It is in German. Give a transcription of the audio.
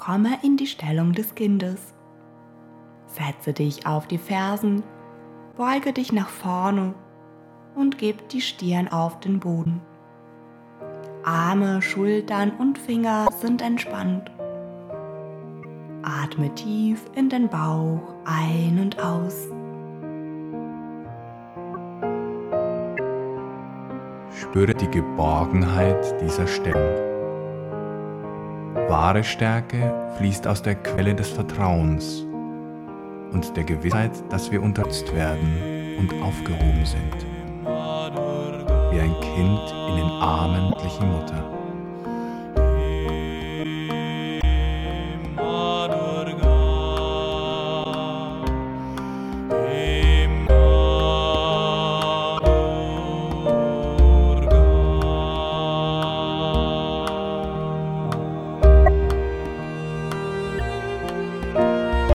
komme in die Stellung des Kindes. Setze dich auf die Fersen, beuge dich nach vorne und gib die Stirn auf den Boden. Arme, Schultern und Finger sind entspannt. Atme tief in den Bauch ein und aus. Spüre die Geborgenheit dieser Stellung. Wahre Stärke fließt aus der Quelle des Vertrauens und der Gewissheit, dass wir unterstützt werden und aufgehoben sind. Wie ein Kind in den Armen der Mutter.